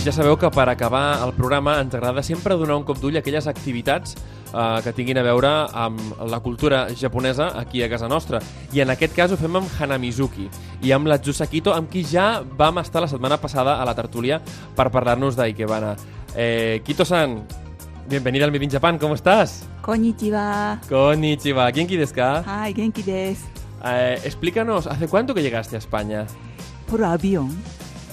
ja sabeu que per acabar el programa ens agrada sempre donar un cop d'ull a aquelles activitats eh, que tinguin a veure amb la cultura japonesa aquí a casa nostra. I en aquest cas ho fem amb Hanamizuki i amb la Jusakito, amb qui ja vam estar la setmana passada a la tertúlia per parlar-nos d'Ikebana. Eh, Kito-san, bienvenida al Made in Japan, ¿cómo estás? Konnichiwa. Konnichiwa, ¿genki desu ka? Ay, genki desu. Eh, explícanos, ¿hace cuánto que llegaste a España? Por avión.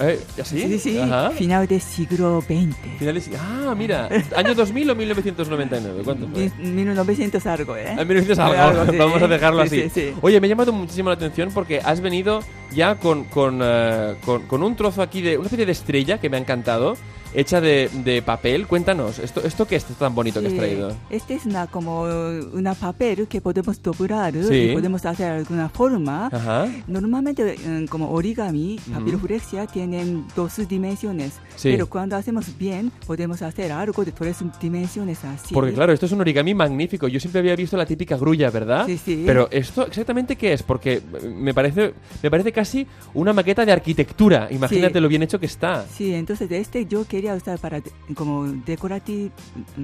Eh, ¿Así? Sí, sí. Ajá. Final del siglo XX. Finales- Ah, mira, ¿año 2000 o 1999? ¿Cuánto fue? Mi- 1900 algo, ¿eh? En 1900 algo, Algo, sí. vamos a dejarlo Sí, así. sí. Oye, me ha llamado muchísimo la atención porque has venido ya con, con, eh, con- con un trozo aquí de una especie de estrella que me ha encantado, hecha de, de papel. Cuéntanos, ¿esto, ¿esto qué es tan bonito que has Sí. traído? Este es una como una papel que podemos doblar Sí. y podemos hacer alguna forma. Ajá. Normalmente mm, como origami, papiroflexia tienen dos dimensiones, Sí. pero cuando hacemos bien podemos hacer algo de tres dimensiones así. Porque claro, esto es un origami magnífico. Yo siempre había visto la típica grulla, ¿verdad? Sí, sí. Pero esto exactamente qué es? Porque eh, me parece me parece casi una maqueta de arquitectura. Imagínate Sí. lo bien hecho que está. Sí, entonces este yo quería usar para como decorati-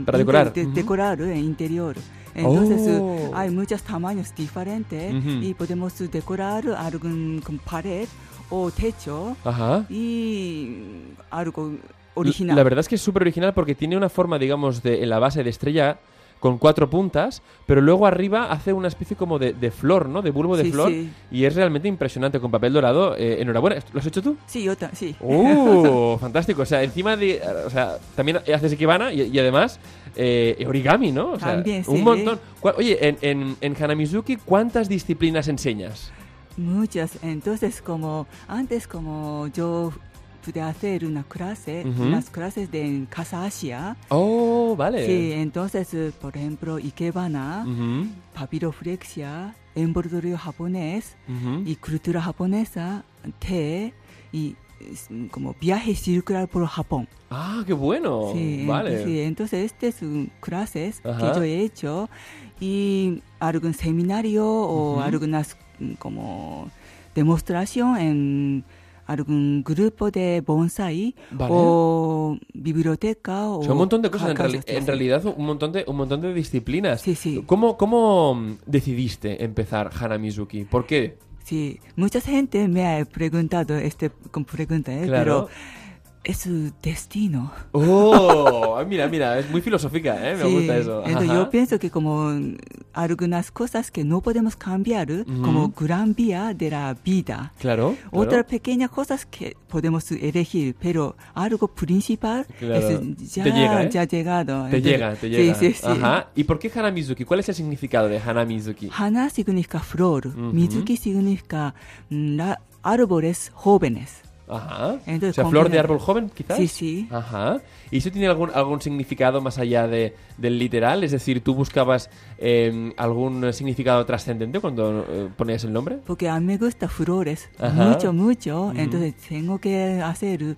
Para decorar. de- Ujú. decorar el interior. Entonces Oh. eh, hay muchos tamaños diferentes Ujú. y podemos decorar algún con pared o techo Ajá. y algo original. La verdad es que es súper original porque tiene una forma, digamos, de, en la base de estrella con cuatro puntas, pero luego arriba hace una especie como de, de flor, ¿no? De bulbo de Sí, flor. sí. Y es realmente impresionante con papel dorado. Eh, enhorabuena. ¿Lo has hecho tú? Sí, yo sí. ¡Uh! fantástico. O sea, encima de... O sea, también haces ikebana y, y además eh, origami, ¿no? O sea, También, sí. Un montón. ¿Cuál- Oye, en, en, en Hanamizuki, ¿cuántas disciplinas enseñas? Muchas. Entonces como antes como yo pude hacer una clase, Ujú. unas clases de Casa Asia. Oh, vale. Sí, entonces, eh, por ejemplo, Ikebana, Ujú, papiroflexia, envoltorio japonés y cultura japonesa, té y como viaje circular por Japón. Ah, qué bueno. sí, vale. sí, entonces estas son clases Ajá. que yo he hecho y algún seminario o algunas como demostración en algún grupo de bonsai Vale. o biblioteca o O sea, un montón de cosas, en, reali- realidad un montón de, un montón de disciplinas. Sí, sí. ¿Cómo, ¿Cómo mm, decidiste empezar Hanamizuki? ¿Por qué? Sí, mucha gente me ha preguntado este con pregunta, ¿eh? Claro. pero es su destino. ¡Oh! Mira, mira, es muy filosófica, ¿eh? Me Sí, gusta eso. Ajá. yo pienso que como algunas cosas que no podemos cambiar, como gran vía de la vida. Claro. claro. Otras pequeñas cosas que podemos elegir, pero algo principal Claro. es ya, Te llega, ¿eh? ya llegado. Te Entonces, llega, te llega. Sí, sí, sí. Ajá. ¿Y por qué Hanamizuki? ¿Cuál es el significado de Hanamizuki? Hana significa flor, Ujú. Mizuki significa mm, la- árboles jóvenes. Ajá. Entonces, o sea, flor de árbol joven, quizás. Sí, sí. Ajá. ¿Y eso tiene algún, algún significado más allá de, del literal? Es decir, ¿tú buscabas eh, algún significado trascendente cuando eh, ponías el nombre? Porque a mí me gusta flores Ajá. mucho, mucho. Entonces tengo que hacer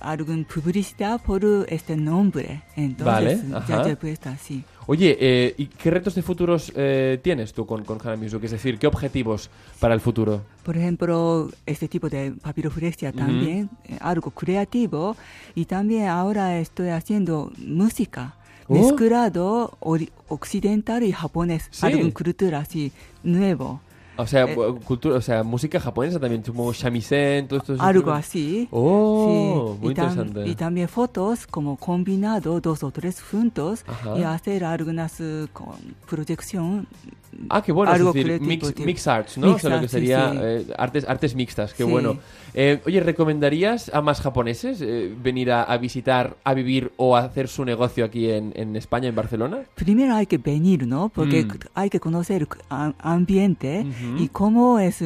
alguna publicidad por este nombre. Entonces Vale, ya he puesto así. Oye, eh, ¿y qué retos de futuros eh, tienes tú con, con Hanamizuki? Es decir, ¿qué objetivos para el futuro? Por ejemplo, este tipo de papiroflexia también, eh, algo creativo. Y también ahora estoy haciendo música. Oh. Mezclado occidental y japonés. Sí. Alguna cultura así, nuevo. O sea, Eh, cultura, o sea, música japonesa también, como shamisen, todo esto. Algo así. Oh, Sí, muy y, tam- interesante. y también fotos como combinado dos o tres juntos Ajá. y hacer algunas eh, con proyección. Ah, qué bueno, algo es decir, mix, mix arts, ¿no? Mix o sea, lo que sí, sería sí. eh, artes, artes mixtas, qué Sí. bueno. Eh, oye, ¿recomendarías a más japoneses eh, venir a, a visitar, a vivir o a hacer su negocio aquí en, en España, en Barcelona? Primero hay que venir, ¿no? Porque Mm. hay que conocer el ambiente y cómo es,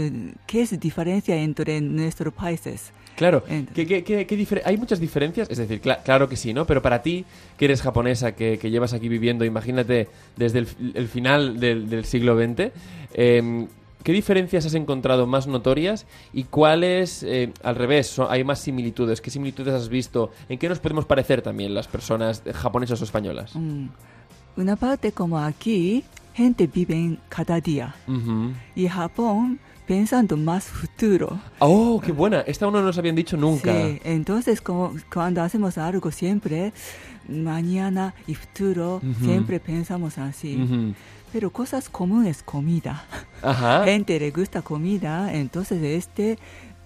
qué es diferencia entre nuestros países. Claro, ¿qué, qué, qué- qué hay muchas diferencias, es decir, cla- claro que sí, ¿no? Pero para ti, que eres japonesa, que, que llevas aquí viviendo, imagínate, desde el, el final del, del siglo XX, eh, ¿qué diferencias has encontrado más notorias y cuáles, eh, al revés, son- hay más similitudes? ¿Qué similitudes has visto? ¿En qué nos podemos parecer también las personas japonesas o españolas? Mm. Una parte como aquí, gente vive cada día. Ujú. Y Japón pensando más futuro. Oh, qué buena. Esta uno no nos habían dicho nunca. Sí, entonces como cuando hacemos algo siempre, mañana y futuro, Ujú. siempre pensamos así. Ujú. Pero cosas comunes, comida. Ajá. Gente le gusta comida, entonces este,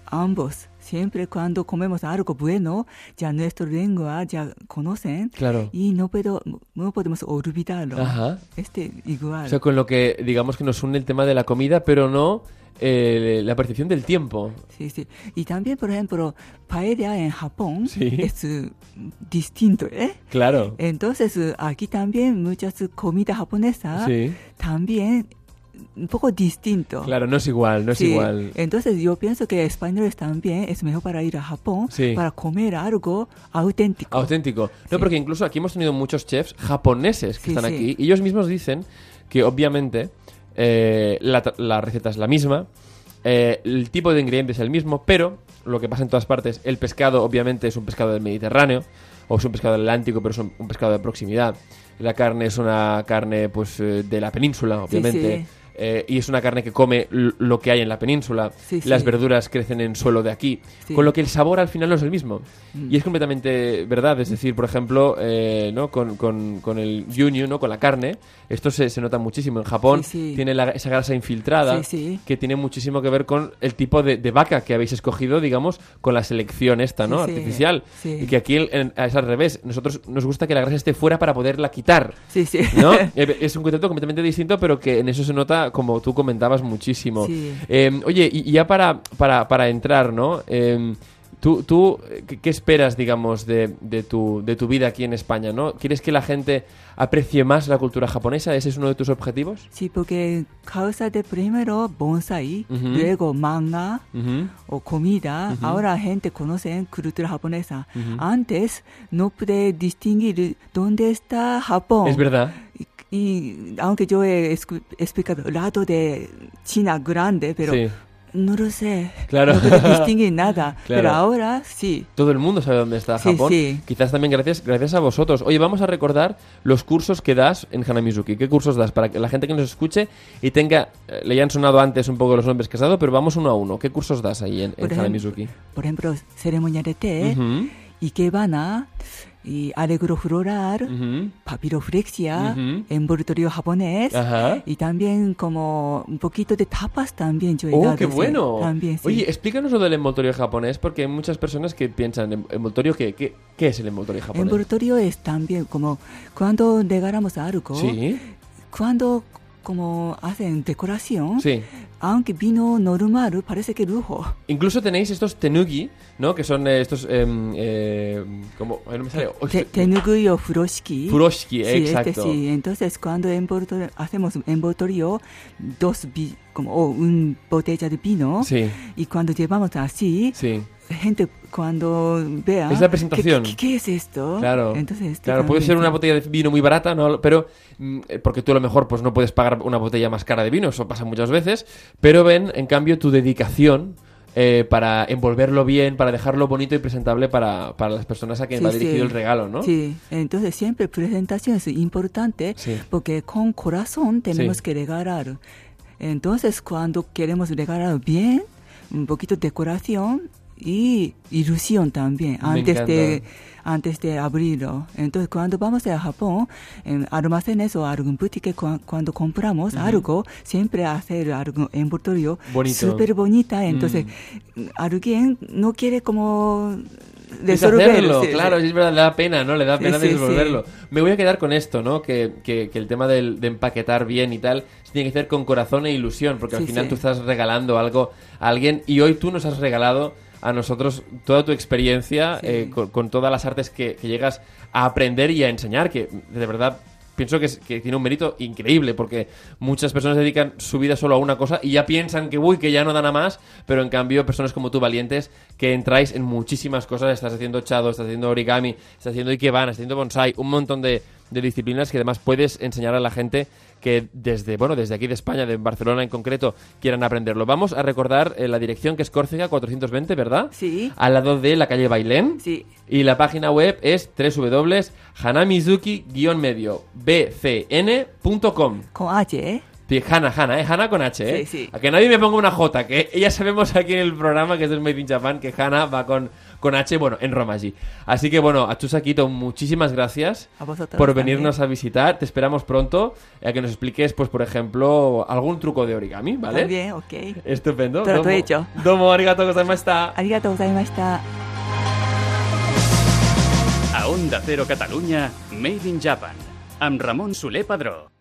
ambos, siempre cuando comemos algo bueno, ya nuestra lengua ya conocen Claro. y no, puedo, no podemos olvidarlo. Ajá. Este igual. O sea, con lo que digamos que nos une el tema de la comida, pero no eh, la percepción del tiempo. Sí, sí. Y también, por ejemplo, paella en Japón Sí. es eh, distinto, ¿eh? Claro. Entonces, eh, aquí también muchas comidas japonesas Sí. también un poco distinto. Claro, no es igual, no es Sí, igual. Entonces yo pienso que españoles también es mejor para ir a Japón Sí. para comer algo auténtico. Auténtico. No, Sí. porque incluso aquí hemos tenido muchos chefs japoneses que están aquí y ellos mismos dicen que obviamente eh, la, receta es la misma, eh, el tipo de ingredientes es el mismo, pero lo que pasa en todas partes, el pescado obviamente es un pescado del Mediterráneo o es un pescado del Atlántico, pero es un, un pescado de proximidad. La carne es una carne pues eh, de la península, Sí, obviamente. sí. Eh, y es una carne que come lo que hay en la península. Sí, Las sí. verduras crecen en suelo de aquí. Sí. Con lo que el sabor al final no es el mismo. Mm. Y es completamente verdad. Es decir, por ejemplo, eh, ¿no? con, con- con el yunyu, ¿no? con la carne, esto se, se nota muchísimo. En Japón tiene la- esa grasa infiltrada que tiene muchísimo que ver con el tipo de, de vaca que habéis escogido, digamos, con la selección esta, ¿no? Artificial. Y que aquí el- es al revés. Nosotros nos gusta que la grasa esté fuera para poderla quitar. Sí, sí. ¿No? Es un concepto completamente distinto, pero que en eso se nota, como tú comentabas, muchísimo. Sí. Eh, oye, y, ya para, para, para entrar, ¿no? Eh, ¿Tú, tú ¿qué, esperas, digamos, de, de, tu, de tu vida aquí en España, no? ¿Quieres que la gente aprecie más la cultura japonesa? ¿Ese es uno de tus objetivos? Sí, porque causa de primero bonsai, Ujú. luego manga Ujú. o comida. Ujú. Ahora gente conoce cultura japonesa. Antes no pude distinguir dónde está Japón. Es verdad. Y, aunque yo he explicado lado de China grande, pero Sí. no lo sé. Claro. No puedo distinguir nada. Claro. Pero ahora sí. Todo el mundo sabe dónde está Sí, Japón. sí. Quizás también gracias, gracias a vosotros. Oye, vamos a recordar los cursos que das en Hanamizuki. ¿Qué cursos das? Para que la gente que nos escuche y tenga... eh, le hayan sonado antes un poco los nombres que has dado, pero vamos uno a uno. ¿Qué cursos das ahí en, en Por ejemplo, Hanamizuki? Por ejemplo, ceremonia de té, Ujú, ikebana, y alegro floral, ujú. papiroflexia, Ujú. envoltorio japonés. Ajá. Y también como un poquito de tapas también yo he ¡Oh, dado, qué sí. bueno! También, sí. Oye, explícanos lo del envoltorio japonés, porque hay muchas personas que piensan, ¿en- ¿envoltorio qué? ¿Qué, qué es el envoltorio japonés? envoltorio es también como cuando regalamos algo, Sí, cuando como hacen decoración, sí. aunque vino normal, parece que lujo. Incluso tenéis estos tenugi, ¿no? Que son eh, estos... em, eh, como... no me sale. Oh, Te- tenugui o furoshiki. Furoshiki, Sí, exacto. este sí. Entonces, cuando envoltorio, hacemos envoltorio, dos vi- como o un botella de vino, Sí, y cuando llevamos así, sí. Gente cuando vea... Es la presentación. ¿Qué, qué- qué es esto? Claro, Entonces, este claro puede ser una botella de vino muy barata, ¿no? pero mm, eh, porque tú a lo mejor pues no puedes pagar una botella más cara de vino, eso pasa muchas veces, pero ven en cambio tu dedicación eh, para envolverlo bien, para dejarlo bonito y presentable para, para las personas a quien Sí, va dirigido sí. el regalo, ¿no? Sí, entonces siempre presentación es importante Sí. porque con corazón tenemos que regalar. Entonces, cuando queremos regalar bien, un poquito de decoración y ilusión también Me antes de antes de abrirlo. Entonces, cuando vamos a Japón, en almacenes o algún boutique, cua- cuando compramos algo, siempre hacer algo envoltorio. Mm. súper bonita. Entonces, alguien no quiere como Deshacerlo, sí, claro, sí. es verdad, le da pena, ¿no? Le da pena sí, desenvolverlo. Me voy a quedar con esto, ¿no? Que, que- que el tema del- de empaquetar bien y tal se tiene que hacer con corazón e ilusión, porque al final tú estás regalando algo a alguien y hoy tú nos has regalado a nosotros toda tu experiencia Sí. eh, con, con todas las artes que, que llegas a aprender y a enseñar, que de verdad pienso que, es- que tiene un mérito increíble, porque muchas personas dedican su vida solo a una cosa y ya piensan que, uy, que ya no dan a más, pero en cambio personas como tú, valientes, que entráis en muchísimas cosas, estás haciendo chado, estás haciendo origami, estás haciendo ikebana, estás haciendo bonsai, un montón de, de disciplinas que además puedes enseñar a la gente que desde, bueno, desde aquí de España, de Barcelona en concreto, quieran aprenderlo. Vamos a recordar eh, la dirección que es Córcega 420, ¿verdad? Sí. Al lado de la calle Bailén. Sí. Y la página web es www.hanamizuki-medio bcn.com. Con H, ¿eh? Hanna, Hanna, ¿eh? Hanna con H, ¿eh? Sí, sí. A que nadie me ponga una J, que ya sabemos aquí en el programa que es del Made in Japan que Hanna va con, con H, bueno, en Roma allí. Así que bueno, Atsusa Quito, muchísimas gracias a por venirnos también. a visitar. Te esperamos pronto a que nos expliques, pues por ejemplo, algún truco de origami, ¿vale? Muy bien, ok. Estupendo. Todo domo, hecho. Domo, arigato gozaimashita. Arigato gozaimashita. A Onda Cero Cataluña, Made in Japan, amb Ramon Soler Padró.